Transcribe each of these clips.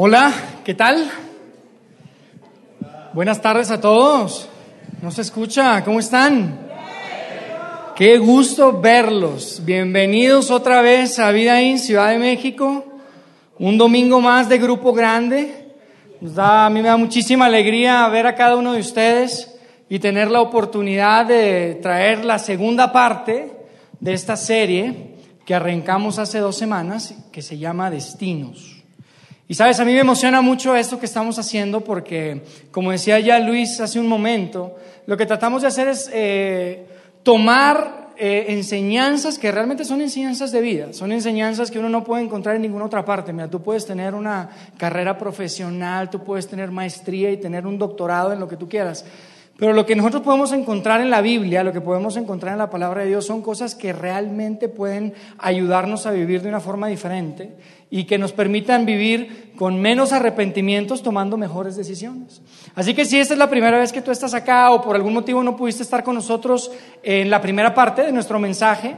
Hola, ¿qué tal? Buenas tardes a todos. ¿No se escucha? ¿Cómo están? Qué gusto verlos. Bienvenidos otra vez a Vida en Ciudad de México. Un domingo más de grupo grande. Nos da, a mí me da muchísima alegría ver a cada uno de ustedes y tener la oportunidad de traer la segunda parte de esta serie que arrancamos hace dos semanas, que se llama Destinos. Y sabes, a mí me emociona mucho esto que estamos haciendo porque, como decía ya Luis hace un momento, lo que tratamos de hacer es eh, tomar eh, enseñanzas que realmente son enseñanzas de vida, son enseñanzas que uno no puede encontrar en ninguna otra parte. Mira, tú puedes tener una carrera profesional, tú puedes tener maestría y tener un doctorado en lo que tú quieras, pero lo que nosotros podemos encontrar en la Biblia, lo que podemos encontrar en la palabra de Dios, son cosas que realmente pueden ayudarnos a vivir de una forma diferente y que nos permitan vivir con menos arrepentimientos tomando mejores decisiones. Así que si esta es la primera vez que tú estás acá o por algún motivo no pudiste estar con nosotros en la primera parte de nuestro mensaje,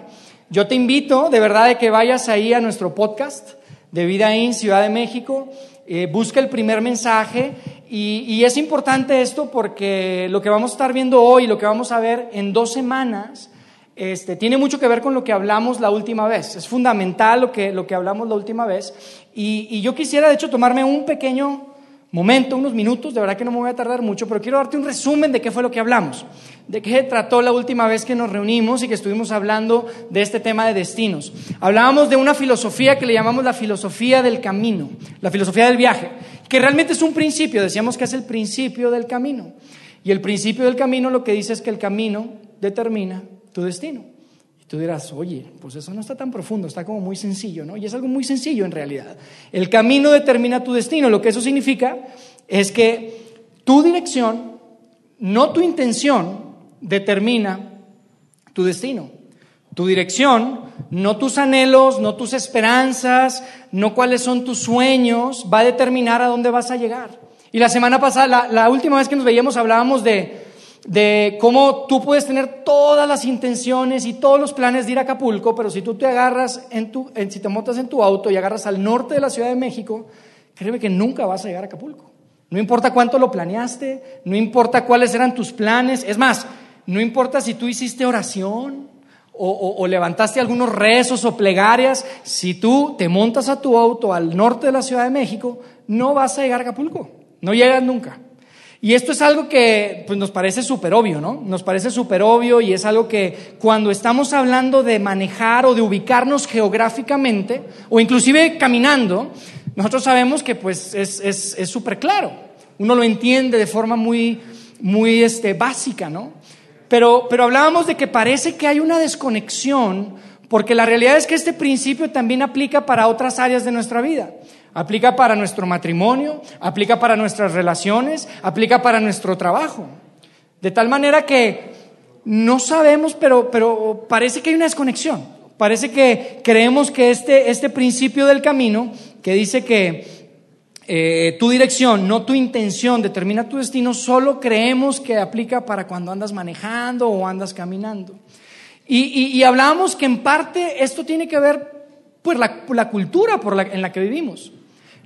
yo te invito de verdad de que vayas ahí a nuestro podcast de Vida en Ciudad de México, eh, busca el primer mensaje y, es importante esto porque lo que vamos a estar viendo hoy, lo que vamos a ver en dos semanas, este, tiene mucho que ver con lo que hablamos la última vez. Es fundamental lo que, lo que hablamos la última vez. Y, y yo quisiera, de hecho, tomarme un pequeño momento, unos minutos, de verdad que no me voy a tardar mucho, pero quiero darte un resumen de qué fue lo que hablamos, de qué trató la última vez que nos reunimos y que estuvimos hablando de este tema de destinos. Hablábamos de una filosofía que le llamamos la filosofía del camino, la filosofía del viaje, que realmente es un principio, decíamos que es el principio del camino. Y el principio del camino lo que dice es que el camino determina tu destino. Tú dirás, oye, pues eso no está tan profundo, está como muy sencillo, ¿no? Y es algo muy sencillo en realidad. El camino determina tu destino. Lo que eso significa es que tu dirección, no tu intención, determina tu destino. Tu dirección, no tus anhelos, no tus esperanzas, no cuáles son tus sueños, va a determinar a dónde vas a llegar. Y la semana pasada, la, última vez que nos veíamos, hablábamos de de cómo tú puedes tener todas las intenciones y todos los planes de ir a Acapulco, pero si tú te agarras en tu, si te montas en tu auto y agarras al norte de la Ciudad de México, créeme que nunca vas a llegar a Acapulco. No importa cuánto lo planeaste, no importa cuáles eran tus planes, es más, no importa si tú hiciste oración o, o levantaste algunos rezos o plegarias, si tú te montas a tu auto al norte de la Ciudad de México, no vas a llegar a Acapulco, no llegas nunca. Y esto es algo que pues, nos parece súper obvio, ¿no? Nos parece súper obvio y es algo que cuando estamos hablando de manejar o de ubicarnos geográficamente o inclusive caminando, nosotros sabemos que pues es súper claro. Uno lo entiende de forma muy, muy este, básica, ¿no? Pero, pero hablábamos de que parece que hay una desconexión porque la realidad es que este principio también aplica para otras áreas de nuestra vida. Aplica para nuestro matrimonio, aplica para nuestras relaciones, aplica para nuestro trabajo. De tal manera que no sabemos, pero, pero parece que hay una desconexión. Parece que creemos que este, este principio del camino, que dice que eh, tu dirección, no tu intención, determina tu destino, solo creemos que aplica para cuando andas manejando o andas caminando. Y, y, hablábamos que en parte esto tiene que ver pues la, la cultura por la, en la que vivimos.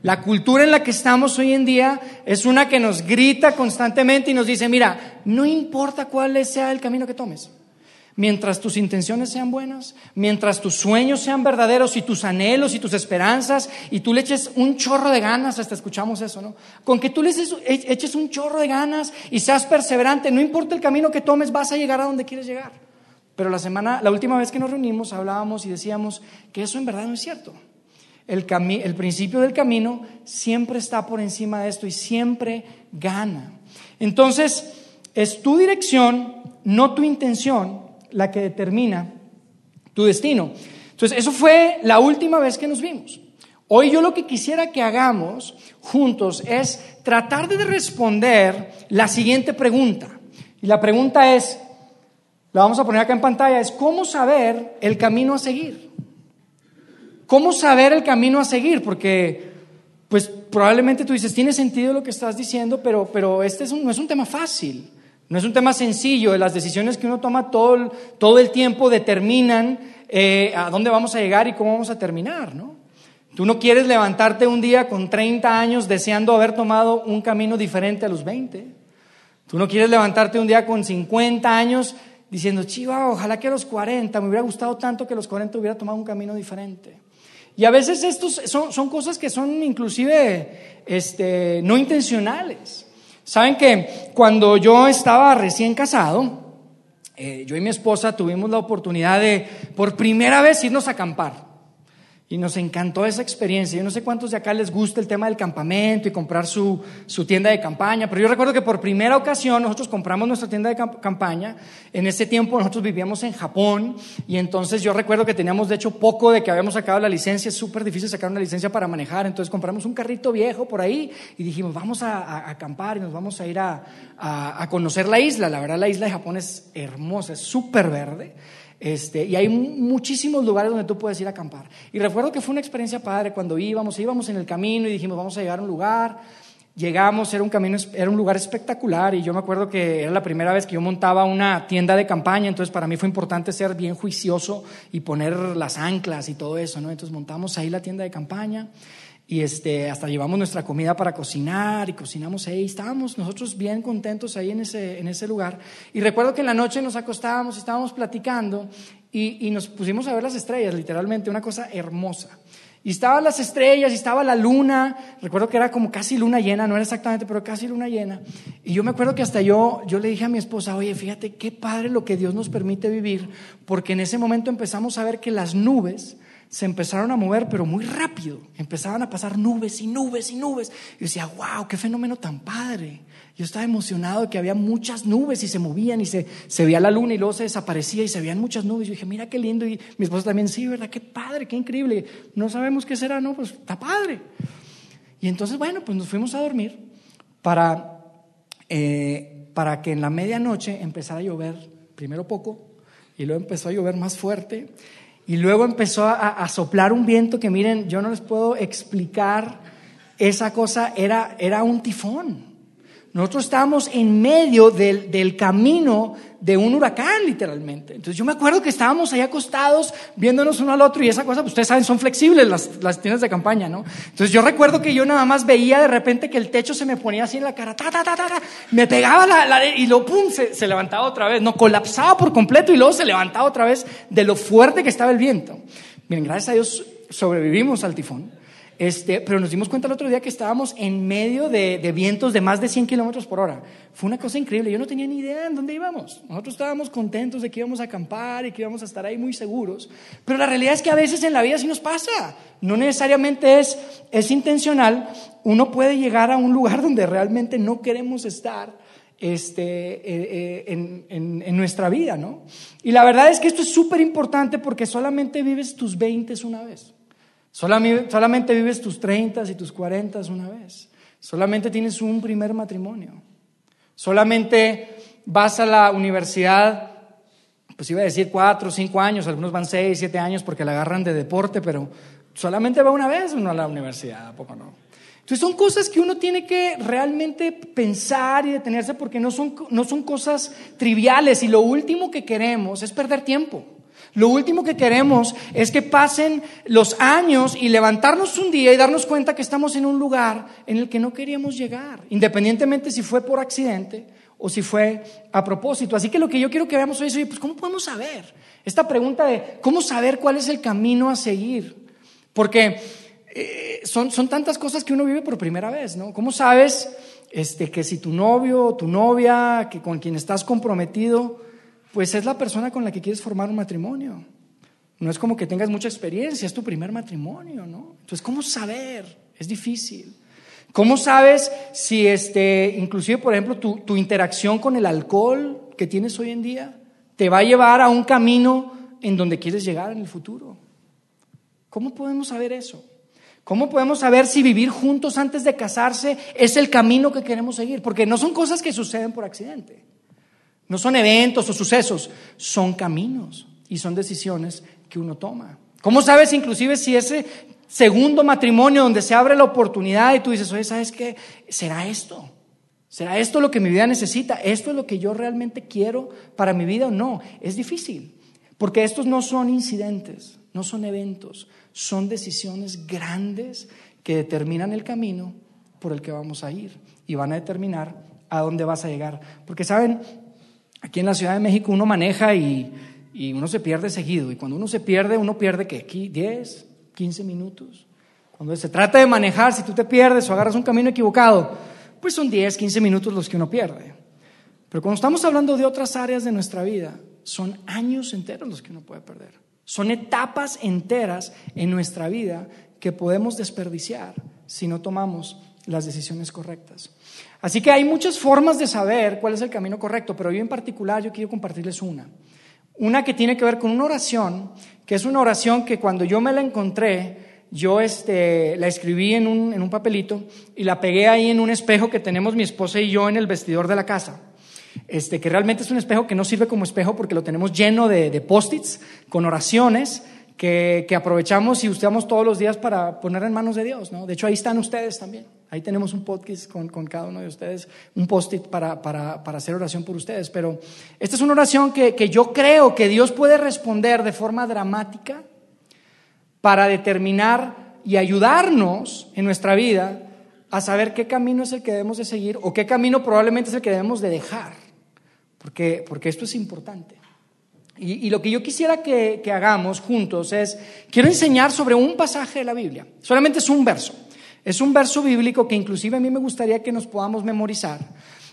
La cultura en la que estamos hoy en día es una que nos grita constantemente y nos dice, mira, no importa cuál sea el camino que tomes. Mientras tus intenciones sean buenas, mientras tus sueños sean verdaderos y tus anhelos y tus esperanzas y tú le eches un chorro de ganas, hasta escuchamos eso, ¿no? Con que tú le eches un chorro de ganas y seas perseverante, no importa el camino que tomes, vas a llegar a donde quieres llegar. Pero la semana, la última vez que nos reunimos hablábamos y decíamos que eso en verdad no es cierto. El, el principio del camino siempre está por encima de esto y siempre gana. Entonces, es tu dirección, no tu intención, la que determina tu destino. Entonces, eso fue la última vez que nos vimos. Hoy yo lo que quisiera que hagamos juntos es tratar de responder la siguiente pregunta. Y la pregunta es, la vamos a poner acá en pantalla, es cómo saber el camino a seguir. ¿Cómo saber el camino a seguir? Porque, pues probablemente tú dices, tiene sentido lo que estás diciendo, pero, pero este no es un tema fácil, no es un tema sencillo. Las decisiones que uno toma todo el, todo el tiempo determinan eh, a dónde vamos a llegar y cómo vamos a terminar, ¿no? Tú no quieres levantarte un día con 30 años deseando haber tomado un camino diferente a los 20. Tú no quieres levantarte un día con 50 años diciendo, chiva, ojalá que a los 40 me hubiera gustado tanto que a los 40 hubiera tomado un camino diferente. Y a veces estos son, son cosas que son inclusive este, no intencionales. Saben que cuando yo estaba recién casado, eh, yo y mi esposa tuvimos la oportunidad de por primera vez irnos a acampar. Y nos encantó esa experiencia. Yo no sé cuántos de acá les gusta el tema del campamento y comprar su, su tienda de campaña, pero yo recuerdo que por primera ocasión nosotros compramos nuestra tienda de campaña. En ese tiempo nosotros vivíamos en Japón y entonces yo recuerdo que teníamos de hecho poco de que habíamos sacado la licencia. Es súper difícil sacar una licencia para manejar. Entonces compramos un carrito viejo por ahí y dijimos, vamos a, acampar y nos vamos a ir a, a, a conocer la isla. La verdad la isla de Japón es hermosa, es súper verde. Este, y hay muchísimos lugares donde tú puedes ir a acampar. Y recuerdo que fue una experiencia padre cuando íbamos, íbamos en el camino y dijimos, vamos a llegar a un lugar. Llegamos, era un camino, era un lugar espectacular y yo me acuerdo que era la primera vez que yo montaba una tienda de campaña, entonces para mí fue importante ser bien juicioso y poner las anclas y todo eso, ¿no? Entonces montamos ahí la tienda de campaña y este, hasta llevamos nuestra comida para cocinar y cocinamos ahí. Estábamos nosotros bien contentos ahí en ese, en ese lugar. Y recuerdo que en la noche nos acostábamos, estábamos platicando y, y nos pusimos a ver las estrellas, literalmente, una cosa hermosa. Y estaban las estrellas y estaba la luna. Recuerdo que era como casi luna llena, no era exactamente, pero casi luna llena. Y yo me acuerdo que hasta yo, yo le dije a mi esposa, oye, fíjate qué padre lo que Dios nos permite vivir, porque en ese momento empezamos a ver que las nubes se empezaron a mover, pero muy rápido. Empezaban a pasar nubes y nubes y nubes. Y yo decía, wow, qué fenómeno tan padre. Yo estaba emocionado de que había muchas nubes y se movían y se, se veía la luna y luego se desaparecía y se veían muchas nubes. Yo dije, mira qué lindo. Y mi esposa también, sí, ¿verdad? Qué padre, qué increíble. No sabemos qué será, ¿no? Pues está padre. Y entonces, bueno, pues nos fuimos a dormir para, eh, para que en la medianoche empezara a llover, primero poco, y luego empezó a llover más fuerte. Y luego empezó a, soplar un viento que miren, yo no les puedo explicar, esa cosa era, era un tifón. Nosotros estábamos en medio del, del, camino de un huracán, literalmente. Entonces yo me acuerdo que estábamos ahí acostados, viéndonos uno al otro, y esa cosa, pues ustedes saben, son flexibles las, las tiendas de campaña, ¿no? Entonces yo recuerdo que yo nada más veía de repente que el techo se me ponía así en la cara, ta, ta, ta, ta, me pegaba la, la y luego, pum, se, se, levantaba otra vez, no, colapsaba por completo y luego se levantaba otra vez de lo fuerte que estaba el viento. Miren, gracias a Dios sobrevivimos al tifón. Este, pero nos dimos cuenta el otro día que estábamos en medio de, vientos de más de 100 kilómetros por hora. Fue una cosa increíble. Yo no tenía ni idea en dónde íbamos. Nosotros estábamos contentos de que íbamos a acampar y que íbamos a estar ahí muy seguros. Pero la realidad es que a veces en la vida sí nos pasa. No necesariamente es, intencional. Uno puede llegar a un lugar donde realmente no queremos estar este, eh, eh, en, en, en, nuestra vida, ¿no? Y la verdad es que esto es súper importante porque solamente vives tus 20 una vez. Solamente vives tus 30 y tus 40 una vez. Solamente tienes un primer matrimonio. Solamente vas a la universidad, pues iba a decir cuatro cinco años, algunos van seis, siete años porque la agarran de deporte, pero solamente va una vez uno a la universidad, ¿a poco no? Entonces son cosas que uno tiene que realmente pensar y detenerse porque no son, no son cosas triviales y lo último que queremos es perder tiempo. Lo último que queremos es que pasen los años y levantarnos un día y darnos cuenta que estamos en un lugar en el que no queríamos llegar, independientemente si fue por accidente o si fue a propósito. Así que lo que yo quiero que veamos hoy es, oye, pues ¿cómo podemos saber? Esta pregunta de cómo saber cuál es el camino a seguir. Porque eh, son, son tantas cosas que uno vive por primera vez, ¿no? ¿Cómo sabes este, que si tu novio o tu novia, que con quien estás comprometido, pues es la persona con la que quieres formar un matrimonio. No es como que tengas mucha experiencia, es tu primer matrimonio, ¿no? Entonces, ¿cómo saber? Es difícil. ¿Cómo sabes si, este, inclusive, por ejemplo, tu, tu interacción con el alcohol que tienes hoy en día te va a llevar a un camino en donde quieres llegar en el futuro? ¿Cómo podemos saber eso? ¿Cómo podemos saber si vivir juntos antes de casarse es el camino que queremos seguir? Porque no son cosas que suceden por accidente. No son eventos o sucesos, son caminos y son decisiones que uno toma. ¿Cómo sabes inclusive si ese segundo matrimonio donde se abre la oportunidad y tú dices, oye, ¿sabes qué? ¿Será esto? ¿Será esto lo que mi vida necesita? ¿Esto es lo que yo realmente quiero para mi vida o no? Es difícil, porque estos no son incidentes, no son eventos, son decisiones grandes que determinan el camino por el que vamos a ir y van a determinar a dónde vas a llegar. Porque saben, aquí en la Ciudad de México uno maneja y, uno se pierde seguido. Y cuando uno se pierde, uno pierde ¿qué? 10, 15 minutos. Cuando se trata de manejar, si tú te pierdes o agarras un camino equivocado, pues son 10, 15 minutos los que uno pierde. Pero cuando estamos hablando de otras áreas de nuestra vida, son años enteros los que uno puede perder. Son etapas enteras en nuestra vida que podemos desperdiciar si no tomamos las decisiones correctas. Así que hay muchas formas de saber cuál es el camino correcto, pero yo en particular yo quiero compartirles una. Una que tiene que ver con una oración, que es una oración que cuando yo me la encontré, yo este, la escribí en un, en un papelito y la pegué ahí en un espejo que tenemos mi esposa y yo en el vestidor de la casa. Este, que realmente es un espejo que no sirve como espejo porque lo tenemos lleno de, de post-its con oraciones que, aprovechamos y usamos todos los días para poner en manos de Dios. ¿no? De hecho, ahí están ustedes también. Ahí tenemos un podcast con, cada uno de ustedes, un post-it para, hacer oración por ustedes. Pero esta es una oración que, que yo creo que Dios puede responder de forma dramática para determinar y ayudarnos en nuestra vida a saber qué camino es el que debemos de seguir o qué camino probablemente es el que debemos de dejar, porque, porque esto es importante. Y, lo que yo quisiera que, hagamos juntos es, quiero enseñar sobre un pasaje de la Biblia. Solamente es un verso. Es un verso bíblico que inclusive a mí me gustaría que nos podamos memorizar.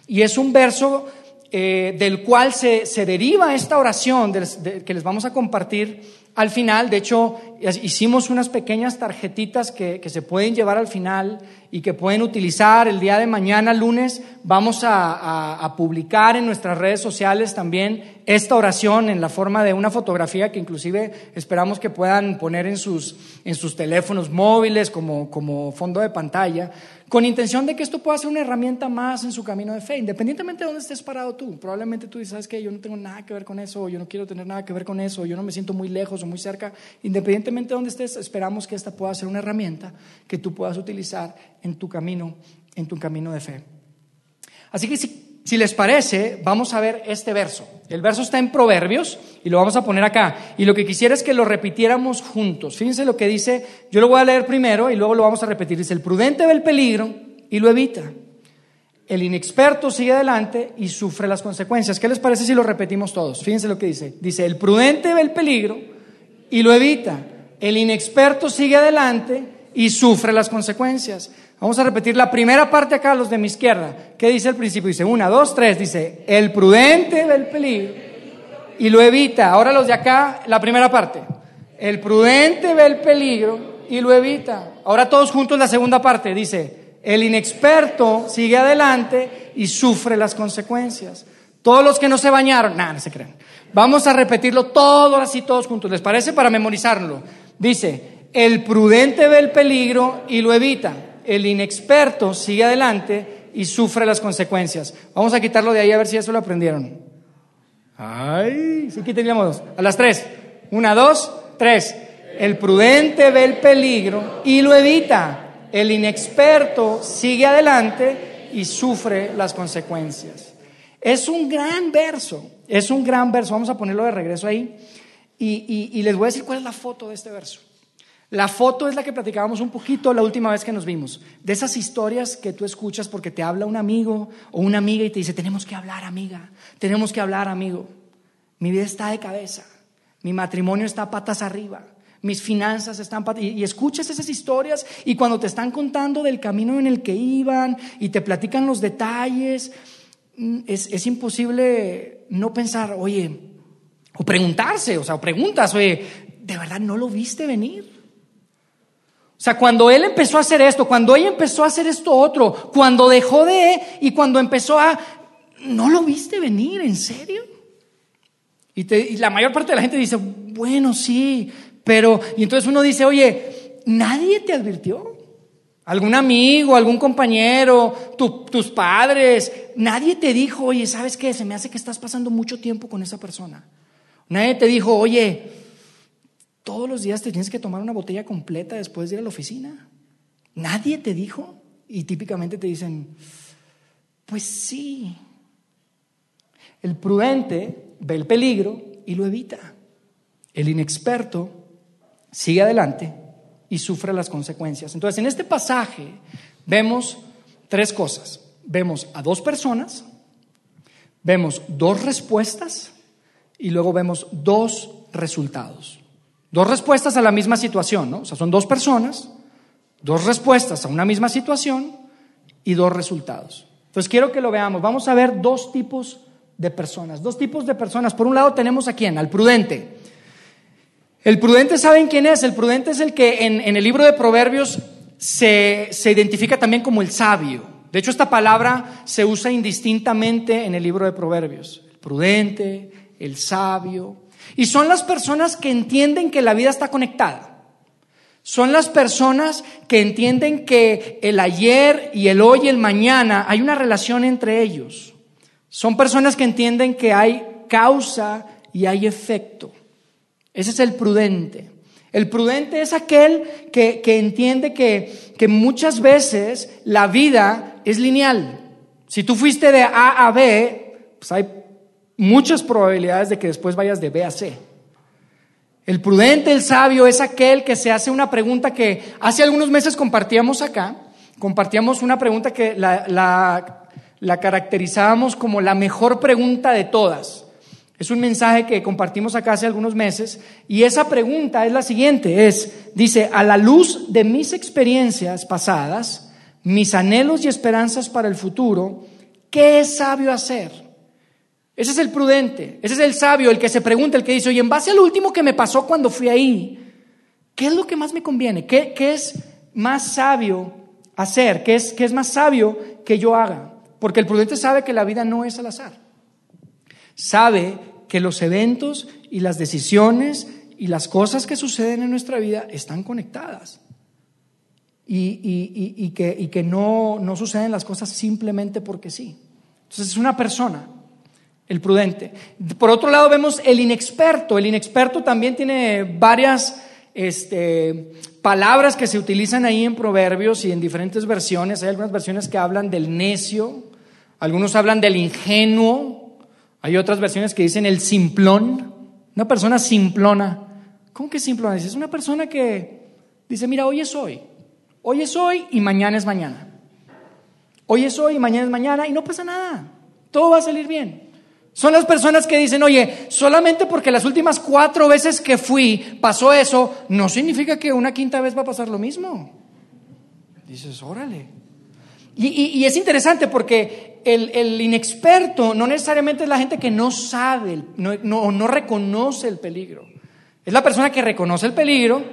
Y es un verso eh, del cual se, deriva esta oración que les vamos a compartir al final, de hecho, hicimos unas pequeñas tarjetitas que, se pueden llevar al final y que pueden utilizar el día de mañana, lunes. Vamos a, publicar en nuestras redes sociales también esta oración en la forma de una fotografía que inclusive esperamos que puedan poner en sus, en sus teléfonos móviles como, como fondo de pantalla con intención de que esto pueda ser una herramienta más en su camino de fe, independientemente de dónde estés parado tú. Probablemente tú dices, ¿sabes qué? Yo no tengo nada que ver con eso, o yo no quiero tener nada que ver con eso, o yo no me siento muy lejos o muy cerca. Independientemente de dónde estés, esperamos que esta pueda ser una herramienta que tú puedas utilizar en tu camino, en tu camino de fe. Así que si si les parece, vamos a ver este verso. El verso está en Proverbios y lo vamos a poner acá. Y lo que quisiera es que lo repitiéramos juntos. Fíjense lo que dice, yo lo voy a leer primero y luego lo vamos a repetir. Dice, el prudente ve el peligro y lo evita. El inexperto sigue adelante y sufre las consecuencias. ¿Qué les parece si lo repetimos todos? Fíjense lo que dice. Dice, el prudente ve el peligro y lo evita. El inexperto sigue adelante y sufre las consecuencias. Vamos a repetir la primera parte acá, los de mi izquierda. ¿Qué dice el principio? Dice una, dos, tres. Dice, el prudente ve el peligro y lo evita. Ahora los de acá, la primera parte. El prudente ve el peligro y lo evita. Ahora todos juntos la segunda parte. Dice, el inexperto sigue adelante y sufre las consecuencias. Todos los que no se bañaron, nada, no se creen. Vamos a repetirlo todo así, todos juntos. ¿Les parece? Para memorizarlo. Dice, el prudente ve el peligro y lo evita el inexperto sigue adelante y sufre las consecuencias. Vamos a quitarlo de ahí a ver si eso lo aprendieron. Ay, sí, quitaríamos A las tres. Una, dos, tres. El prudente ve el peligro y lo evita. El inexperto sigue adelante y sufre las consecuencias. Es un gran verso, es un gran verso. Vamos a ponerlo de regreso ahí. y les voy a decir cuál es la foto de este verso. La foto es la que platicábamos un poquito la última vez que nos vimos, de esas historias que tú escuchas porque te habla un amigo o una amiga y te dice, tenemos que hablar amiga, tenemos que hablar amigo. Mi vida está de cabeza, mi matrimonio está patas arriba, mis finanzas están patas... Y, escuchas esas historias y cuando te están contando del camino en el que iban y te platican los detalles, mm, es, es imposible no pensar, oye, o preguntarse, o sea, o preguntas, oye, ¿de verdad no lo viste venir? O sea, cuando él empezó a hacer esto, cuando ella empezó a hacer esto otro, cuando dejó de y cuando empezó a... ¿No lo viste venir? ¿En serio? Y, la mayor parte de la gente dice, bueno, sí, pero... Y entonces uno dice, oye, nadie te advirtió. Algún amigo, algún compañero, tus padres, nadie te dijo, oye, ¿sabes qué? Se me hace que estás pasando mucho tiempo con esa persona. Nadie te dijo, oye, todos los días te tienes que tomar una botella completa después de ir a la oficina. Nadie te dijo. Y típicamente te dicen, pues sí. El prudente ve el peligro y lo evita. El inexperto sigue adelante y sufre las consecuencias. Entonces, en este pasaje vemos tres cosas. Vemos a dos personas, vemos dos respuestas y luego vemos dos resultados. Dos respuestas a la misma situación, ¿no? O sea, son dos personas, dos respuestas a una misma situación y dos resultados. Entonces quiero que lo veamos. Vamos a ver dos tipos de personas, dos tipos de personas. Por un lado tenemos a quién, al prudente. El prudente, ¿saben quién es? El prudente es el que en, el libro de Proverbios se, se identifica también como el sabio. De hecho, esta palabra se usa indistintamente en el libro de Proverbios. El prudente, el sabio. Y son las personas que entienden que la vida está conectada. Son las personas que entienden que el ayer y el hoy y el mañana hay una relación entre ellos. Son personas que entienden que hay causa y hay efecto. Ese es el prudente. El prudente es aquel que, entiende que, que, muchas veces la vida es lineal. Si tú fuiste de A a B, pues hay muchas probabilidades de que después vayas de B a C. El prudente, el sabio, es aquel que se hace una pregunta que hace algunos meses compartíamos acá. Compartíamos una pregunta que la, caracterizábamos como la mejor pregunta de todas. Es un mensaje que compartimos acá hace algunos meses y esa pregunta es la siguiente, es, dice, a la luz de mis experiencias pasadas, mis anhelos y esperanzas para el futuro, ¿qué es sabio hacer? Ese es el prudente, ese es el sabio, el que se pregunta, el que dice, oye, en base al último que me pasó cuando fui ahí, ¿qué es lo que más me conviene? ¿Qué, es más sabio hacer? ¿Qué es, ¿Qué es más sabio que yo haga? Porque el prudente sabe que la vida no es al azar. Sabe que los eventos y las decisiones y las cosas que suceden en nuestra vida están conectadas. Y, que, que no, no suceden las cosas simplemente porque sí. Entonces es una persona, el prudente. Por otro lado vemos el inexperto. El inexperto también tiene varias este, palabras que se utilizan ahí en proverbios y en diferentes versiones. Hay algunas versiones que hablan del necio, algunos hablan del ingenuo, hay otras versiones que dicen el simplón, una persona simplona. ¿Cómo que simplona? Es una persona que dice, mira, hoy es hoy, hoy es hoy y mañana es mañana. Hoy es hoy y mañana es mañana y no pasa nada, todo va a salir bien. Son las personas que dicen, oye, solamente porque las últimas cuatro veces que fui pasó eso, no significa que una quinta vez va a pasar lo mismo. Dices, órale. Y, es interesante porque el, inexperto no necesariamente es la gente que no sabe, no, no, reconoce el peligro. Es la persona que reconoce el peligro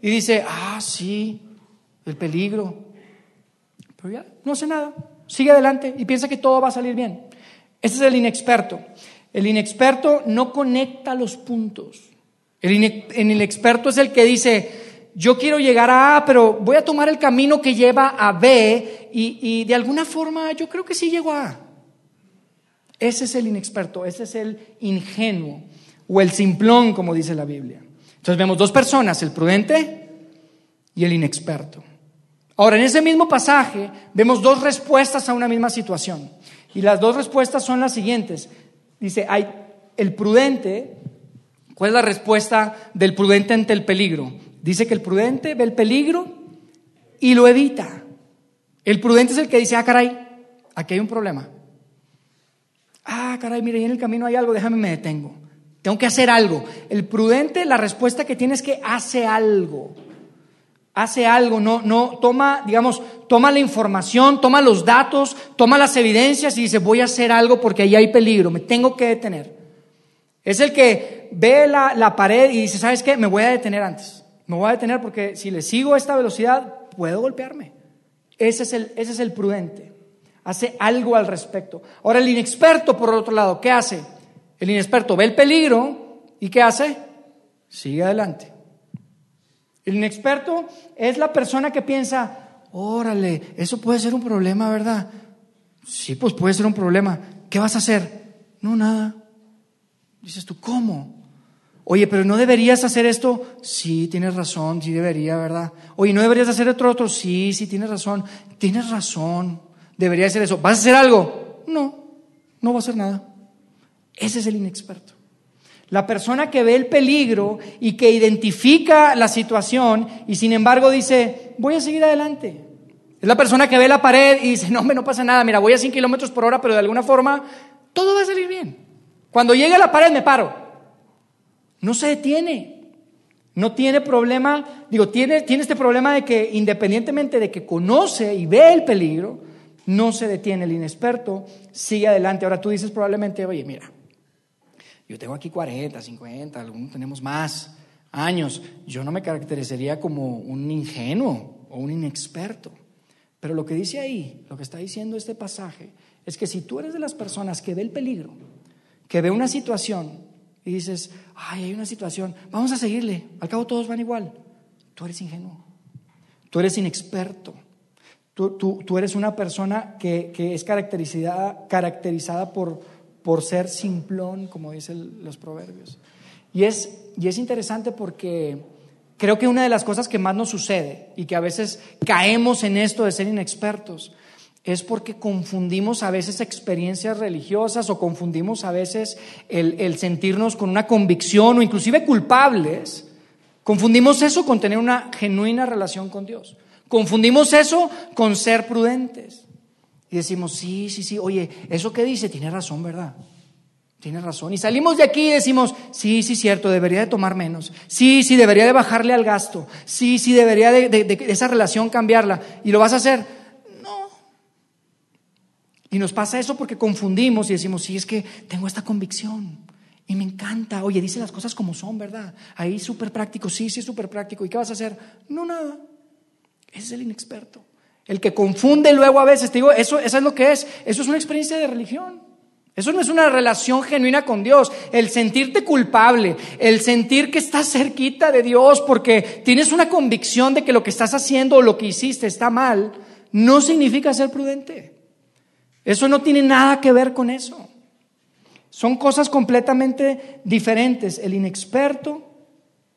y dice, ah, sí, el peligro. Pero ya no hace nada, sigue adelante y piensa que todo va a salir bien. Ese es el inexperto. El inexperto no conecta los puntos. El, el inexperto es el que dice, yo quiero llegar a A, pero voy a tomar el camino que lleva a B y, de alguna forma yo creo que sí llego a A. Ese es el inexperto, ese es el ingenuo o el simplón, como dice la Biblia. Entonces vemos dos personas, el prudente y el inexperto. Ahora, en ese mismo pasaje vemos dos respuestas a una misma situación. Y las dos respuestas son las siguientes. Dice, hay el prudente, ¿cuál es la respuesta del prudente ante el peligro? Dice que el prudente ve el peligro y lo evita. El prudente es el que dice, ah, caray, aquí hay un problema. Ah, caray, mire, ahí en el camino hay algo, déjame, me detengo. Tengo que hacer algo. El prudente, la respuesta que tiene es que hace algo. Hace algo, no, no, toma, digamos, toma la información, toma los datos, toma las evidencias y dice, voy a hacer algo porque ahí hay peligro, me tengo que detener. Es el que ve la, la pared y dice, ¿sabes qué? Me voy a detener antes me voy a detener porque si le sigo a esta velocidad, puedo golpearme. Ese es, el, ese es el prudente. Hace algo al respecto. Ahora, el inexperto, por otro lado, ¿qué hace? El inexperto ve el peligro y ¿qué hace? Sigue adelante. El inexperto es la persona que piensa, órale, eso puede ser un problema, ¿verdad? Sí, pues puede ser un problema. ¿Qué vas a hacer? No, nada. Dices tú, ¿cómo? Oye, pero no deberías hacer esto. Sí, tienes razón, sí debería, ¿verdad? Oye, ¿no deberías hacer otro otro? Sí, sí, tienes razón. Tienes razón. Debería hacer eso. ¿Vas a hacer algo? No, no va a hacer nada. Ese es el inexperto. La persona que ve el peligro y que identifica la situación y sin embargo dice, voy a seguir adelante. Es la persona que ve la pared y dice, no, me no pasa nada, mira, voy a 100 kilómetros por hora, pero de alguna forma todo va a salir bien. Cuando llegue a la pared me paro. No se detiene. No tiene problema, digo, tiene, tiene este problema de que independientemente de que conoce y ve el peligro, no se detiene. El inexperto sigue adelante. Ahora tú dices probablemente, oye, mira, yo tengo aquí 40, 50, algunos tenemos más años. Yo no me caracterizaría como un ingenuo o un inexperto. Pero lo que dice ahí, lo que está diciendo este pasaje, es que si tú eres de las personas que ve el peligro, que ve una situación y dices, ay, hay una situación, vamos a seguirle, al cabo todos van igual, tú eres ingenuo, tú eres inexperto, tú, eres una persona que, es caracterizada, caracterizada por, por ser simplón, como dicen los proverbios. Y es, y es interesante porque Creo que una de las cosas que más nos sucede y que a veces caemos en esto de ser inexpertos es porque confundimos a veces experiencias religiosas o confundimos a veces el, sentirnos con una convicción o inclusive culpables. Confundimos eso con tener una genuina relación con Dios. Confundimos eso con ser prudentes. Y decimos, sí, sí, sí, oye, eso que dice tiene razón, ¿verdad? Tiene razón. Y salimos de aquí y decimos, sí, sí, cierto, debería de tomar menos. Sí, sí, debería de bajarle al gasto. Sí, sí, debería de, esa relación cambiarla. ¿Y lo vas a hacer? No. Y nos pasa eso porque confundimos y decimos, sí, es que tengo esta convicción. Y me encanta. Oye, dice las cosas como son, ¿verdad? Ahí súper práctico. Sí, sí, súper práctico. ¿Y qué vas a hacer? No, nada. Ese es el inexperto. El que confunde luego a veces. Te digo, eso, eso es lo que es. Eso es una experiencia de religión. Eso no es una relación genuina con Dios. El sentirte culpable, el sentir que estás cerquita de Dios porque tienes una convicción de que lo que estás haciendo o lo que hiciste está mal, no significa ser prudente. Eso no tiene nada que ver con eso. Son cosas completamente diferentes. El inexperto,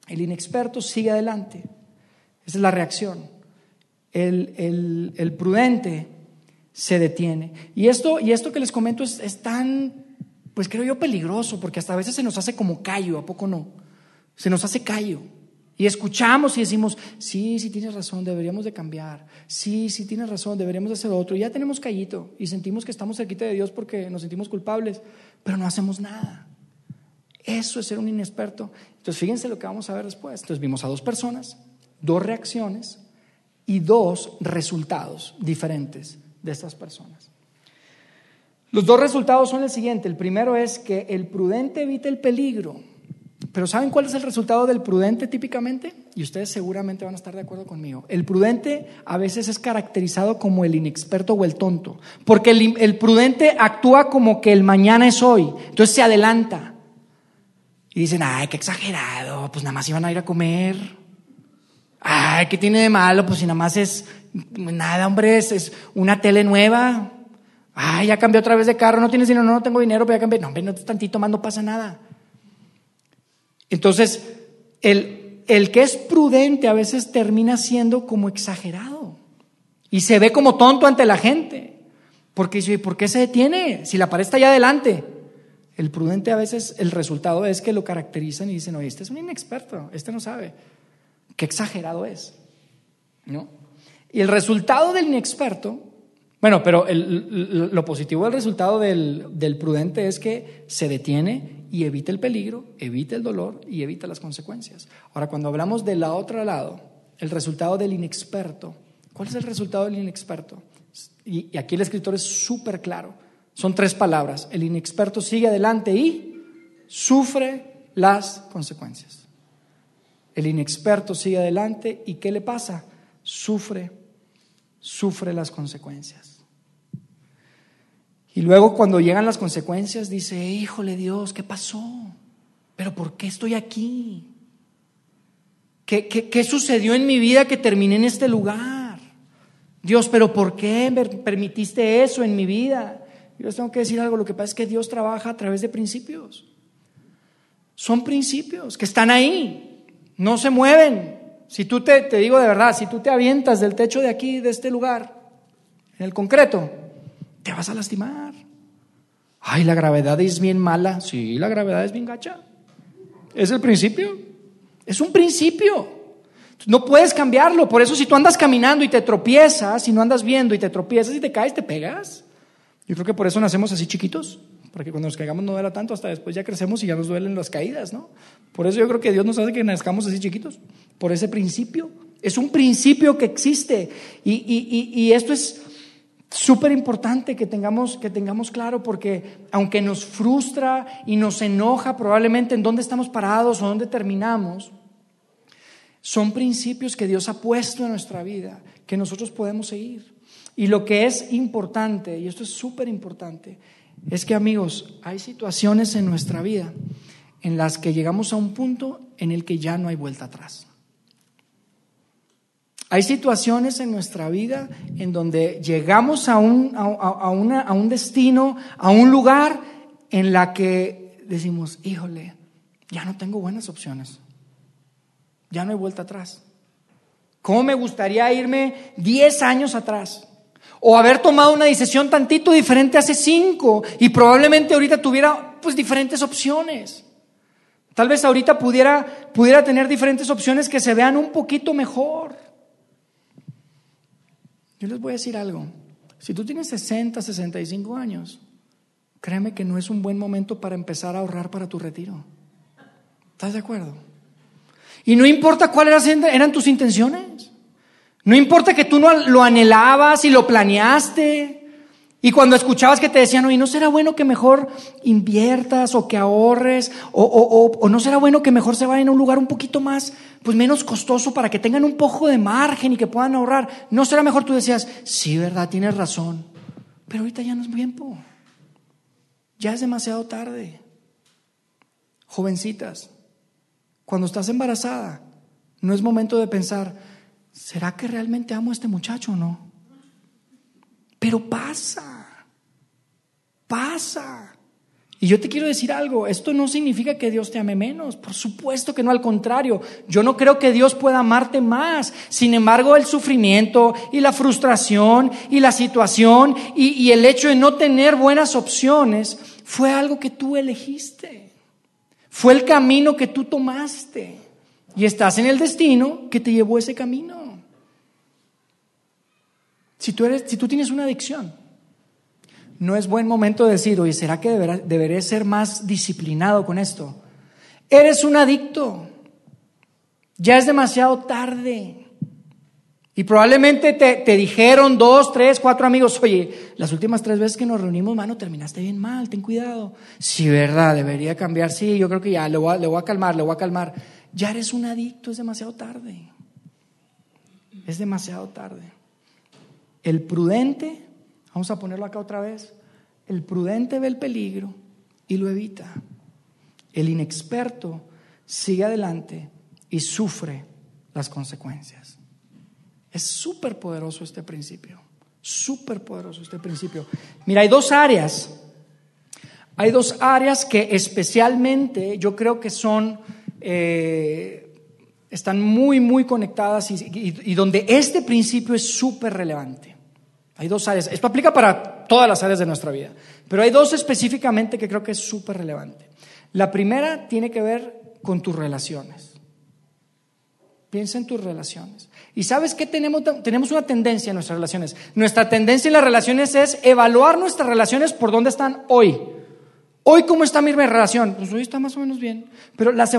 el inexperto sigue adelante. Esa es la reacción. El, el, el prudente se detiene. Y esto, y esto que les comento es, es, tan, pues creo yo, peligroso, porque hasta a veces se nos hace como callo, ¿a poco no? Se nos hace callo. Y escuchamos y decimos, sí, sí tienes razón, deberíamos de cambiar. Sí, sí tienes razón, deberíamos de hacer otro. Y ya tenemos callito y sentimos que estamos cerquita de Dios porque nos sentimos culpables, pero no hacemos nada. Eso es ser un inexperto. Entonces, fíjense lo que vamos a ver después. Entonces, vimos a dos personas, dos reacciones y dos resultados diferentes de estas personas. Los dos resultados son el siguiente. El primero es que el prudente evita el peligro. Pero ¿saben cuál es el resultado del prudente típicamente? Y ustedes seguramente van a estar de acuerdo conmigo. El prudente a veces es caracterizado como el inexperto o el tonto. Porque el, prudente actúa como que el mañana es hoy. Entonces se adelanta. Y dicen, ay, qué exagerado. Pues nada más iban a ir a comer. Ay, ¿qué tiene de malo? Pues si nada más es Nada, hombre, es, una tele nueva. Ay, ya cambió otra vez de carro, no tienes dinero, no, no tengo dinero, pero ya cambié. No, hombre, no tantito más, no pasa nada. Entonces, el, el que es prudente a veces termina siendo como exagerado y se ve como tonto ante la gente. Porque dice, ¿por qué se detiene? Si la pared está allá adelante. El prudente a veces el resultado es que lo caracterizan y dicen, oye, este es un inexperto, este no sabe. Qué exagerado es. ¿No? Y el resultado del inexperto, bueno, pero lo positivo del resultado del, prudente es que se detiene y evita el peligro, evita el dolor y evita las consecuencias. Ahora, cuando hablamos del otro lado, el resultado del inexperto, ¿cuál es el resultado del inexperto? Y, aquí el escritor es súper claro. Son tres palabras. El inexperto sigue adelante y sufre las consecuencias. El inexperto sigue adelante y ¿qué le pasa? Sufre sufre las consecuencias. Y luego cuando llegan las consecuencias dice, híjole Dios, ¿qué pasó? ¿Pero por qué estoy aquí? ¿Qué, qué, sucedió en mi vida que terminé en este lugar? Dios, ¿pero por qué permitiste eso en mi vida? Yo les tengo que decir algo, lo que pasa es que Dios trabaja a través de principios. Son principios que están ahí, no se mueven, si tú te, te digo de verdad, si tú te avientas del techo de aquí, de este lugar, en el concreto, te vas a lastimar. Ay, la gravedad es bien mala. Sí, la gravedad es bien gacha. Es el principio. Es un principio. No puedes cambiarlo. Por eso si tú andas caminando y te tropiezas, si no andas viendo y te tropiezas y te caes, te pegas. Yo creo que por eso nacemos así chiquitos, para que cuando nos caigamos no duela tanto, hasta después ya crecemos y ya nos duelen las caídas, ¿no? Por eso yo creo que Dios nos hace que nazcamos así chiquitos, por ese principio. Es un principio que existe y, esto es súper importante que tengamos, que tengamos claro porque aunque nos frustra y nos enoja probablemente en dónde estamos parados o dónde terminamos, son principios que Dios ha puesto en nuestra vida que nosotros podemos seguir. Y lo que es importante, y esto es súper importante, es que amigos, hay situaciones en nuestra vida en las que llegamos a un punto en el que ya no hay vuelta atrás. Hay situaciones en nuestra vida en donde llegamos a un, a, un destino, a un lugar en la que decimos, híjole, ya no tengo buenas opciones, ya no hay vuelta atrás. ¿Cómo me gustaría irme 10 años atrás? O haber tomado una decisión tantito diferente hace cinco y probablemente ahorita tuviera pues diferentes opciones. Tal vez ahorita pudiera, pudiera tener diferentes opciones que se vean un poquito mejor. Yo les voy a decir algo. Si tú tienes 60, 65 años, créeme que no es un buen momento para empezar a ahorrar para tu retiro. ¿Estás de acuerdo? Y no importa cuáles eran tus intenciones. No importa que tú no lo anhelabas y lo planeaste. Y cuando escuchabas que te decían, oye, ¿no será bueno que mejor inviertas o que ahorres? O, no será bueno que mejor se vayan a un lugar un poquito más, pues menos costoso para que tengan un poco de margen y que puedan ahorrar? ¿No será mejor tú decías, sí, verdad, tienes razón? Pero ahorita ya no es tiempo. Ya es demasiado tarde. Jovencitas, cuando estás embarazada, no es momento de pensar, ¿será que realmente amo a este muchacho o no? Pero pasa, pasa. Y yo te quiero decir algo, esto no significa que Dios te ame menos, por supuesto que no, al contrario, yo no creo que Dios pueda amarte más. Sin embargo, el sufrimiento y la frustración y la situación y, y el hecho de no tener buenas opciones fue algo que tú elegiste, fue el camino que tú tomaste y estás en el destino que te llevó ese camino. Si tú, eres, si tú tienes una adicción, no es buen momento de decir, oye, ¿será que deberé ser más disciplinado con esto? Eres un adicto. Ya es demasiado tarde. Y probablemente te, te, dijeron dos, tres, cuatro amigos, oye, las últimas tres veces que nos reunimos, mano, terminaste bien mal, ten cuidado. Sí, verdad, debería cambiar. Sí, yo creo que ya, le voy, le voy a calmar, le voy a calmar. Ya eres un adicto, es demasiado tarde. Es demasiado tarde. El prudente, vamos a ponerlo acá otra vez, el prudente ve el peligro y lo evita. El inexperto sigue adelante y sufre las consecuencias. Es súper poderoso este principio, súper poderoso este principio. Mira, hay dos áreas, hay dos áreas que especialmente yo creo que son... Eh, están muy, muy conectadas y, donde este principio es súper relevante. Hay dos áreas, esto aplica para todas las áreas de nuestra vida, pero hay dos específicamente que creo que es súper relevante. La primera tiene que ver con tus relaciones. Piensa en tus relaciones. ¿Y sabes qué tenemos? Tenemos una tendencia en nuestras relaciones. Nuestra tendencia en las relaciones es evaluar nuestras relaciones por dónde están hoy. Hoy, ¿cómo está mi relación? Pues hoy está más o menos bien. Pero las,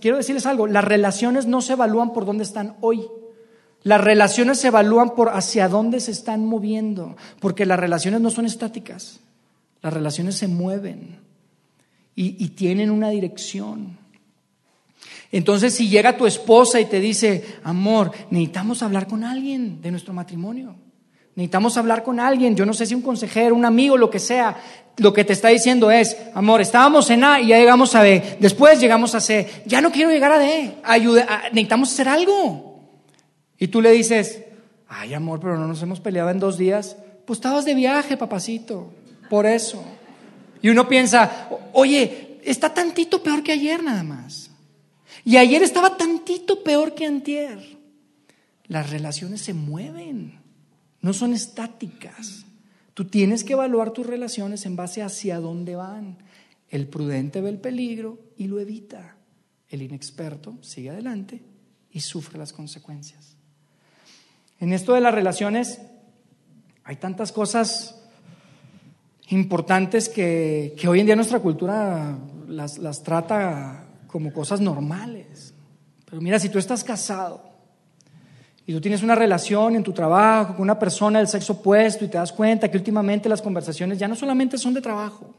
quiero decirles algo, las relaciones no se evalúan por dónde están hoy. Las relaciones se evalúan por hacia dónde se están moviendo, porque las relaciones no son estáticas, las relaciones se mueven y, tienen una dirección. Entonces, si llega tu esposa y te dice, amor, necesitamos hablar con alguien de nuestro matrimonio, necesitamos hablar con alguien, yo no sé si un consejero, un amigo, lo que sea, lo que te está diciendo es, amor, estábamos en A y ya llegamos a B, después llegamos a C, ya no quiero llegar a D, ayuda, necesitamos hacer algo. Y tú le dices, ay amor, pero no nos hemos peleado en dos días, pues estabas de viaje, papacito, por eso. Y uno piensa, oye, está tantito peor que ayer nada más. Y ayer estaba tantito peor que antier. Las relaciones se mueven, no son estáticas. Tú tienes que evaluar tus relaciones en base hacia dónde van. El prudente ve el peligro y lo evita. El inexperto sigue adelante y sufre las consecuencias. En esto de las relaciones hay tantas cosas importantes que, hoy en día nuestra cultura las, las trata como cosas normales. Pero mira, si tú estás casado y tú tienes una relación en tu trabajo con una persona del sexo opuesto y te das cuenta que últimamente las conversaciones ya no solamente son de trabajo,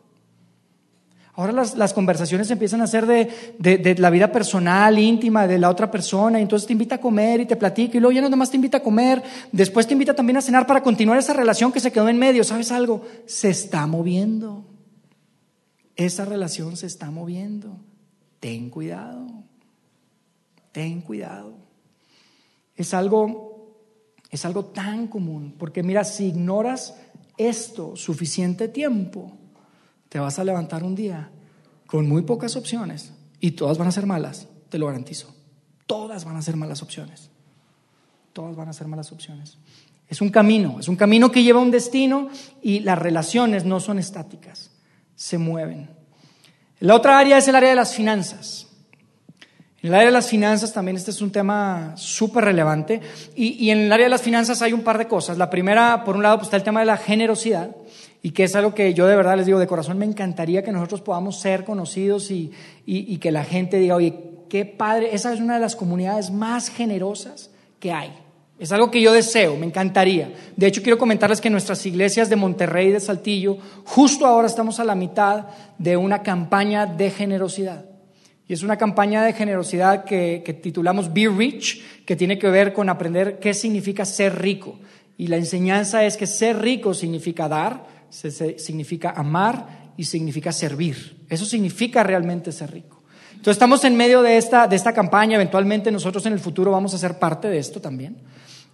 Ahora las, conversaciones empiezan a ser de, la vida personal, íntima de la otra persona, y entonces te invita a comer y te platica, y luego ya no nomás te invita a comer, después te invita también a cenar para continuar esa relación que se quedó en medio. ¿Sabes algo? Se está moviendo. Esa relación se está moviendo. Ten cuidado. Ten cuidado. Es algo, es algo tan común, porque mira, si ignoras esto suficiente tiempo, te vas a levantar un día con muy pocas opciones y todas van a ser malas, te lo garantizo. Todas van a ser malas opciones. Todas van a ser malas opciones. Es un camino, es un camino que lleva a un destino y las relaciones no son estáticas, se mueven. La otra área es el área de las finanzas. En el área de las finanzas también este es un tema súper relevante y, y, en el área de las finanzas hay un par de cosas. La primera, por un lado, pues está el tema de la generosidad y que es algo que yo de verdad les digo, de corazón me encantaría que nosotros podamos ser conocidos y, y, que la gente diga, oye, qué padre, esa es una de las comunidades más generosas que hay. Es algo que yo deseo, me encantaría. De hecho, quiero comentarles que nuestras iglesias de Monterrey y de Saltillo, justo ahora estamos a la mitad de una campaña de generosidad. Y es una campaña de generosidad que, que, titulamos Be Rich, que tiene que ver con aprender qué significa ser rico. Y la enseñanza es que ser rico significa dar, significa amar y significa servir. Eso significa realmente ser rico. Entonces estamos en medio de esta, de esta campaña, eventualmente nosotros en el futuro vamos a ser parte de esto también.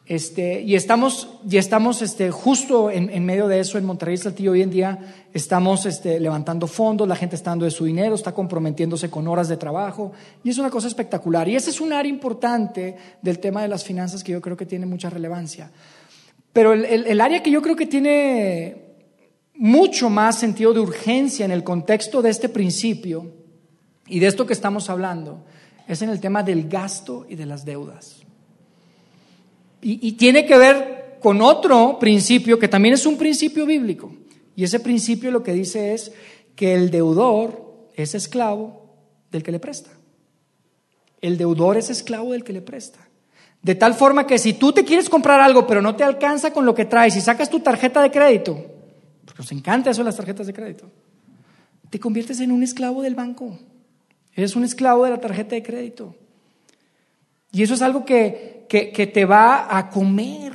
Este, y estamos, y estamos este, justo en, medio de eso en Monterrey Saltillo. Hoy en día estamos este, levantando fondos, la gente está dando de su dinero, está comprometiéndose con horas de trabajo y es una cosa espectacular. Y ese es un área importante del tema de las finanzas que yo creo que tiene mucha relevancia. Pero el área que yo creo que tiene mucho más sentido de urgencia en el contexto de este principio y de esto que estamos hablando es en el tema del gasto y de las deudas. Y, tiene que ver con otro principio que también es un principio bíblico. Y ese principio lo que dice es que el deudor es esclavo del que le presta. El deudor es esclavo del que le presta. De tal forma que si tú te quieres comprar algo pero no te alcanza con lo que traes y sacas tu tarjeta de crédito, nos encanta eso las tarjetas de crédito, te conviertes en un esclavo del banco. Eres un esclavo de la tarjeta de crédito. Y eso es algo que, que, te va a comer.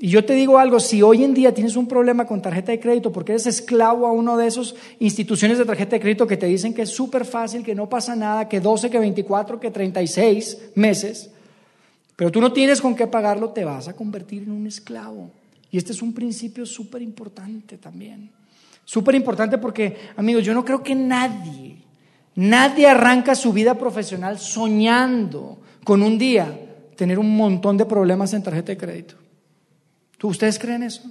Y yo te digo algo, si hoy en día tienes un problema con tarjeta de crédito porque eres esclavo a una de esas instituciones de tarjeta de crédito que te dicen que es súper fácil, que no pasa nada, que 12, que 24, que 36 meses, pero tú no tienes con qué pagarlo, te vas a convertir en un esclavo. Y este es un principio súper importante también. Súper importante porque, amigos, yo no creo que nadie, nadie arranca su vida profesional soñando con un día tener un montón de problemas en tarjeta de crédito. ¿Ustedes creen eso?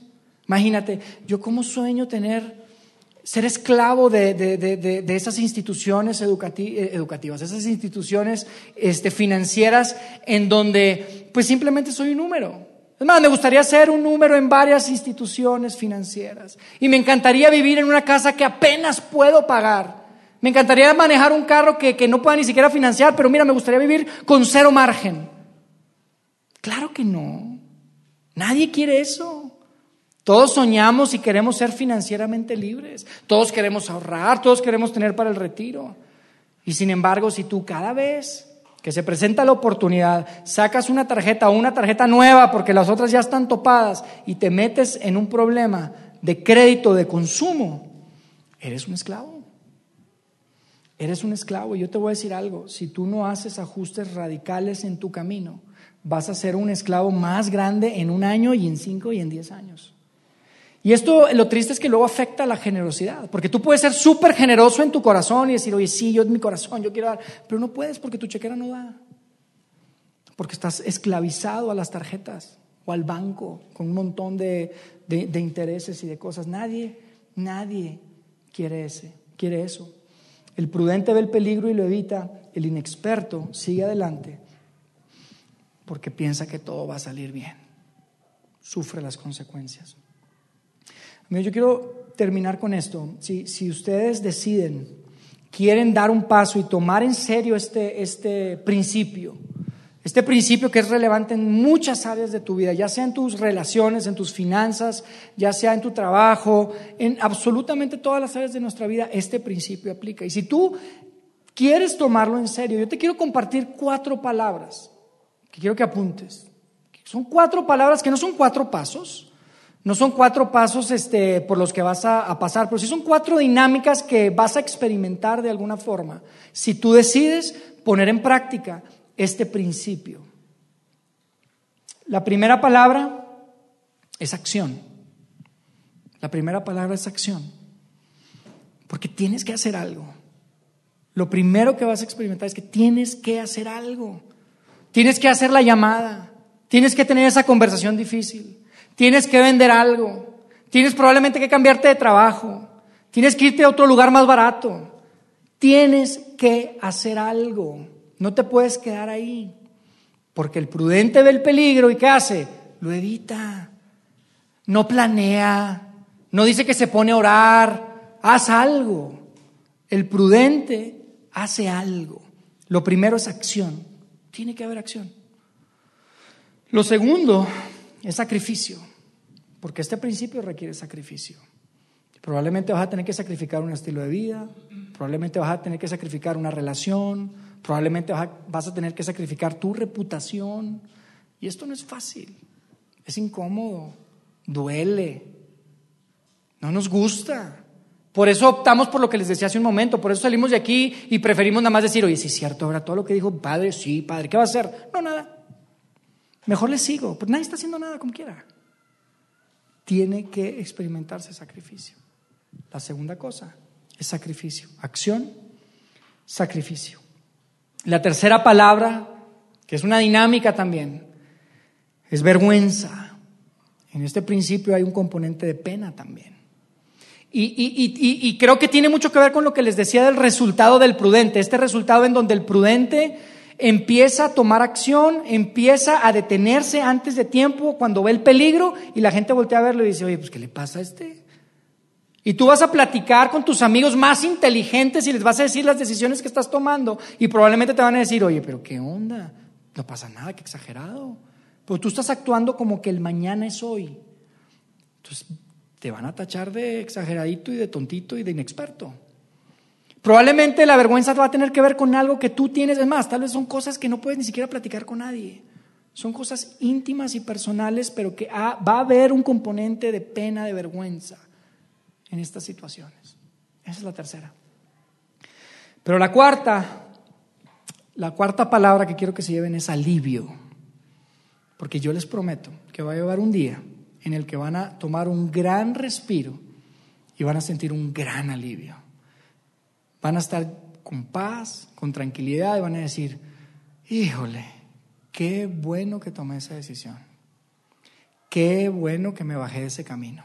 Imagínate, yo como sueño tener, ser esclavo de, esas instituciones educativas, esas instituciones este, financieras en donde pues simplemente soy un número. Es más, me gustaría ser un número en varias instituciones financieras. Y me encantaría vivir en una casa que apenas puedo pagar. Me encantaría manejar un carro que, que no pueda ni siquiera financiar, pero mira, me gustaría vivir con cero margen. Claro que no. Nadie quiere eso. Todos soñamos y queremos ser financieramente libres. Todos queremos ahorrar, todos queremos tener para el retiro. Y sin embargo, si tú cada vez que se presenta la oportunidad, sacas una tarjeta o una tarjeta nueva porque las otras ya están topadas y te metes en un problema de crédito, de consumo, eres un esclavo. Eres un esclavo. Y yo te voy a decir algo, si tú no haces ajustes radicales en tu camino, vas a ser un esclavo más grande en un año y en cinco y en diez años. Y esto lo triste es que luego afecta a la generosidad, porque tú puedes ser súper generoso en tu corazón y decir, oye, sí, yo en mi corazón, yo quiero dar, pero no puedes porque tu chequera no da, porque estás esclavizado a las tarjetas o al banco con un montón de, intereses y de cosas. Nadie, nadie quiere, ese, quiere eso. El prudente ve el peligro y lo evita, el inexperto sigue adelante porque piensa que todo va a salir bien. Sufre las consecuencias. Yo quiero terminar con esto. Si, si ustedes deciden, quieren dar un paso y tomar en serio este, este principio, este principio que es relevante en muchas áreas de tu vida, ya sea en tus relaciones, en tus finanzas, ya sea en tu trabajo, en absolutamente todas las áreas de nuestra vida, este principio aplica. Y si tú quieres tomarlo en serio, yo te quiero compartir cuatro palabras que quiero que apuntes. Son cuatro palabras que no son cuatro pasos, no son cuatro pasos este, por los que vas a, a, pasar, pero sí son cuatro dinámicas que vas a experimentar de alguna forma. Si tú decides poner en práctica este principio. La primera palabra es acción. La primera palabra es acción. Porque tienes que hacer algo. Lo primero que vas a experimentar es que tienes que hacer algo. Tienes que hacer la llamada. Tienes que tener esa conversación difícil. Tienes que vender algo. Tienes probablemente que cambiarte de trabajo. Tienes que irte a otro lugar más barato. Tienes que hacer algo. No te puedes quedar ahí. Porque el prudente ve el peligro y ¿qué hace? Lo evita. No planea. No dice que se pone a orar. Haz algo. El prudente hace algo. Lo primero es acción. Tiene que haber acción. Lo segundo es sacrificio. Porque este principio requiere sacrificio. Probablemente vas a tener que sacrificar un estilo de vida. Probablemente vas a tener que sacrificar una relación Probablemente vas a tener que sacrificar tu reputación. Y esto no es fácil. Es incómodo. Duele. No nos gusta. Por eso optamos por lo que les decía hace un momento. Por eso salimos de aquí y preferimos nada más decir, oye, sí es cierto, ahora todo lo que dijo padre, sí, padre, ¿qué va a hacer? No, nada. Mejor le sigo. Pues nadie está haciendo nada como quiera. Tiene que experimentarse sacrificio. La segunda cosa es sacrificio. Acción, sacrificio. La tercera palabra, que es una dinámica también, es vergüenza. En este principio hay un componente de pena también. Y, creo que tiene mucho que ver con lo que les decía del resultado del prudente, este resultado en donde el prudente empieza a tomar acción, empieza a detenerse antes de tiempo cuando ve el peligro y la gente voltea a verlo y dice, oye, pues ¿qué le pasa a este? Y tú vas a platicar con tus amigos más inteligentes y les vas a decir las decisiones que estás tomando. Y probablemente te van a decir, oye, pero ¿qué onda? No pasa nada, qué exagerado. Pero tú estás actuando como que el mañana es hoy. Entonces te van a tachar de exageradito y de tontito y de inexperto. Probablemente la vergüenza va a tener que ver con algo que tú tienes. Es más, tal vez son cosas que no puedes ni siquiera platicar con nadie. Son cosas íntimas y personales, pero que va a haber un componente de pena, de vergüenza en estas situaciones. Esa es la tercera. Pero la cuarta, la cuarta palabra que quiero que se lleven es alivio. Porque yo les prometo que va a llevar un día en el que van a tomar un gran respiro y van a sentir un gran alivio. Van a estar con paz, con tranquilidad y van a decir, híjole, qué bueno que tomé esa decisión. Qué bueno que me bajé de ese camino.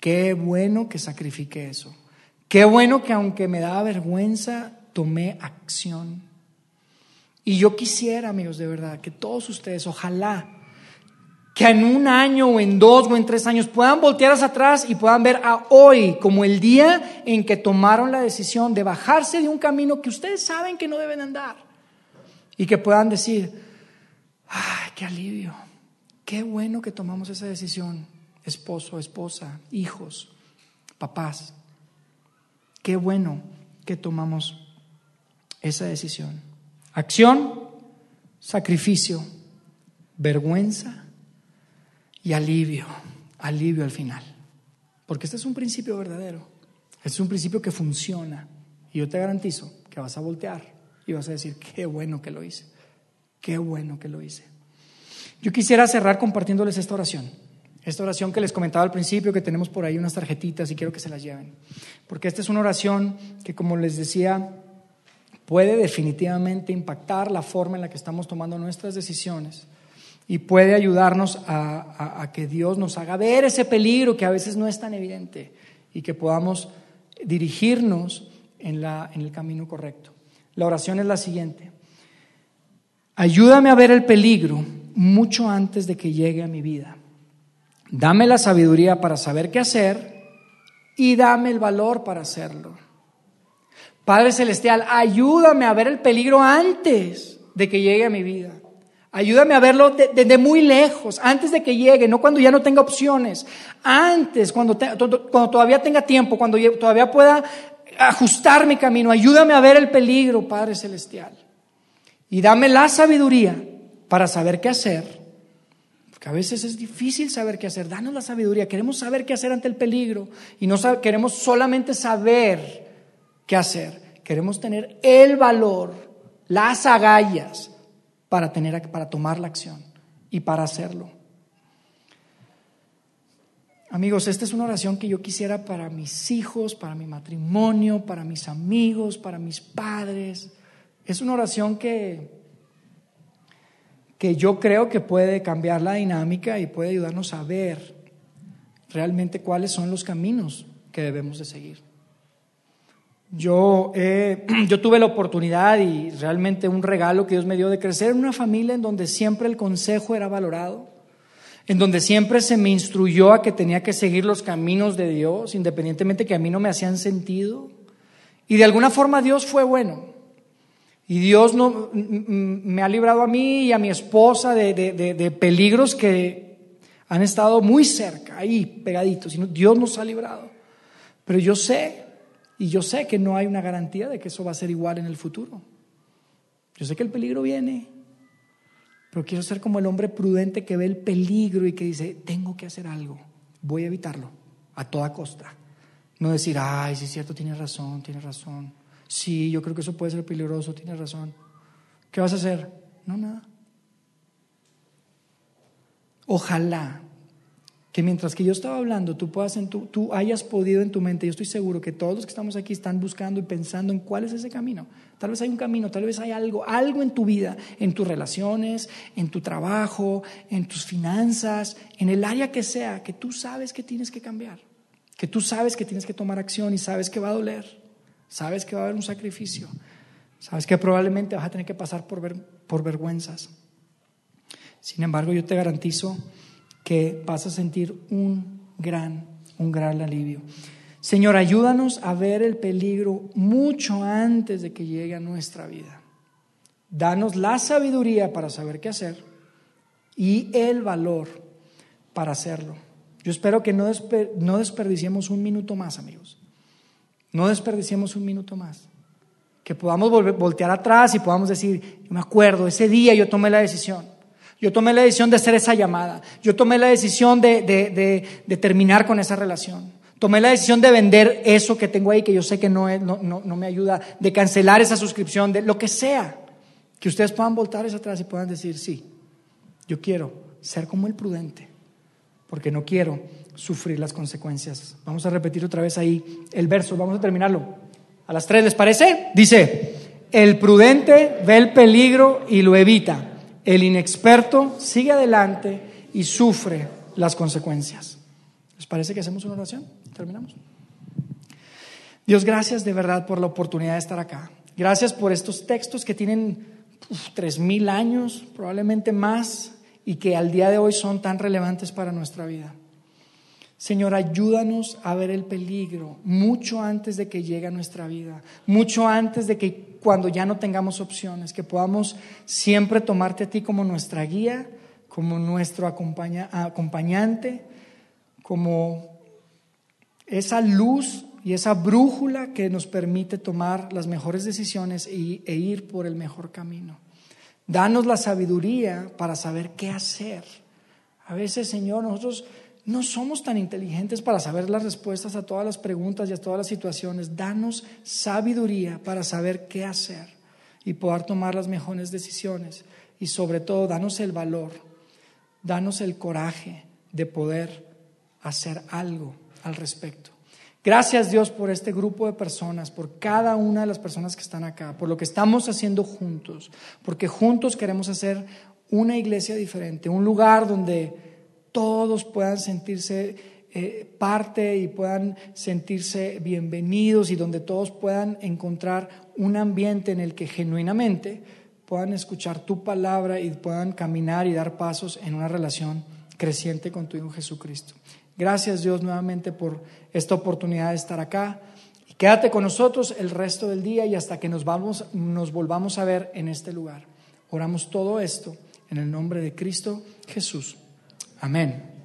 Qué bueno que sacrifique eso. Qué bueno que aunque me daba vergüenza, tomé acción. Y yo quisiera, amigos, de verdad, que todos ustedes, ojalá, que en un año o en dos o en tres años puedan voltear hacia atrás y puedan ver a hoy como el día en que tomaron la decisión de bajarse de un camino que ustedes saben que no deben andar. Y que puedan decir, ay, qué alivio, qué bueno que tomamos esa decisión esposo, esposa, hijos, papás. Qué bueno que tomamos esa decisión. Acción, sacrificio, vergüenza y alivio, alivio al final. Porque este es un principio verdadero, este es un principio que funciona. Y yo te garantizo que vas a voltear y vas a decir, qué bueno que lo hice, qué bueno que lo hice. Yo quisiera cerrar compartiéndoles esta oración. Esta oración que les comentaba al principio, que tenemos por ahí unas tarjetitas y quiero que se las lleven. Porque esta es una oración que, como les decía, puede definitivamente impactar la forma en la que estamos tomando nuestras decisiones y puede ayudarnos a, a, que Dios nos haga ver ese peligro que a veces no es tan evidente y que podamos dirigirnos en, la, en el camino correcto. La oración es la siguiente. Ayúdame a ver el peligro mucho antes de que llegue a mi vida. Dame la sabiduría para saber qué hacer y dame el valor para hacerlo. Padre Celestial, ayúdame a ver el peligro antes de que llegue a mi vida. Ayúdame a verlo desde muy lejos, antes de que llegue, no cuando ya no tenga opciones, antes, cuando, cuando todavía tenga tiempo, cuando todavía pueda ajustar mi camino. Ayúdame a ver el peligro, Padre Celestial. Y dame la sabiduría para saber qué hacer. Porque a veces es difícil saber qué hacer. Danos la sabiduría. Queremos saber qué hacer ante el peligro. Y no queremos solamente saber qué hacer. Queremos tener el valor, las agallas para, tener, para tomar la acción y para hacerlo. Amigos, esta es una oración que yo quisiera para mis hijos, para mi matrimonio, para mis amigos, para mis padres. Es una oración que, que yo creo que puede cambiar la dinámica y puede ayudarnos a ver realmente cuáles son los caminos que debemos de seguir. Yo, yo tuve la oportunidad y realmente un regalo que Dios me dio de crecer en una familia en donde siempre el consejo era valorado, en donde siempre se me instruyó a que tenía que seguir los caminos de Dios, independientemente que a mí no me hacían sentido. Y de alguna forma Dios fue bueno. Y Dios no, me ha librado a mí y a mi esposa de, de peligros que han estado muy cerca, ahí pegaditos. Dios nos ha librado. Pero yo sé y yo sé que no hay una garantía de que eso va a ser igual en el futuro. Yo sé que el peligro viene, pero quiero ser como el hombre prudente que ve el peligro y que dice, tengo que hacer algo, voy a evitarlo a toda costa. No decir, ay, sí es cierto, tienes razón, tienes razón. Sí, yo creo que eso puede ser peligroso, tienes razón. ¿Qué vas a hacer? No, nada. Ojalá que mientras que yo estaba hablando, tú, puedas en tu, tú hayas podido en tu mente, yo estoy seguro que todos los que estamos aquí están buscando y pensando en cuál es ese camino. Tal vez hay un camino, tal vez hay algo, algo en tu vida, en tus relaciones, en tu trabajo, en tus finanzas, en el área que sea, que tú sabes que tienes que cambiar, que tú sabes que tienes que tomar acción y sabes que va a doler, sabes que va a haber un sacrificio, sabes que probablemente vas a tener que pasar por, ver, por vergüenzas. Sin embargo, yo te garantizo que vas a sentir un gran, un gran alivio. Señor, ayúdanos a ver el peligro mucho antes de que llegue a nuestra vida. Danos la sabiduría para saber qué hacer y el valor para hacerlo. Yo espero que no, no desperdiciemos un minuto más, amigos. No desperdiciemos un minuto más. Que podamos voltear atrás y podamos decir, me acuerdo, ese día yo tomé la decisión. Yo tomé la decisión de hacer esa llamada. Yo tomé la decisión de, terminar con esa relación. Tomé la decisión de vender eso que tengo ahí, que yo sé que no, no, me ayuda, de cancelar esa suscripción, de lo que sea. Que ustedes puedan voltar atrás y puedan decir, sí, yo quiero ser como el prudente, porque no quiero sufrir las consecuencias. Vamos a repetir otra vez ahí el verso, vamos a terminarlo. A las tres, ¿les parece? Dice, el prudente ve el peligro y lo evita el inexperto sigue adelante y sufre las consecuencias. ¿Les parece que hacemos una oración? Terminamos. Dios, gracias de verdad por la oportunidad de estar acá. Gracias por estos textos que tienen tres mil años, probablemente más, y que al día de hoy son tan relevantes para nuestra vida. Señor, ayúdanos a ver el peligro mucho antes de que llegue a nuestra vida, mucho antes de que cuando ya no tengamos opciones, que podamos siempre tomarte a ti como nuestra guía, como nuestro acompañante, como esa luz y esa brújula que nos permite tomar las mejores decisiones e ir por el mejor camino. Danos la sabiduría para saber qué hacer. A veces, Señor, nosotros no somos tan inteligentes para saber las respuestas a todas las preguntas y a todas las situaciones. Danos sabiduría para saber qué hacer y poder tomar las mejores decisiones. Y sobre todo, danos el valor, danos el coraje de poder hacer algo al respecto. Gracias Dios por este grupo de personas, por cada una de las personas que están acá, por lo que estamos haciendo juntos, porque juntos queremos hacer una iglesia diferente, un lugar donde todos puedan sentirse eh, parte y puedan sentirse bienvenidos y donde todos puedan encontrar un ambiente en el que genuinamente puedan escuchar tu palabra y puedan caminar y dar pasos en una relación creciente con tu Hijo Jesucristo. Gracias Dios nuevamente por esta oportunidad de estar acá. Y quédate con nosotros el resto del día y hasta que nos, vamos, nos volvamos a ver en este lugar. Oramos todo esto en el nombre de Cristo Jesús. Amén.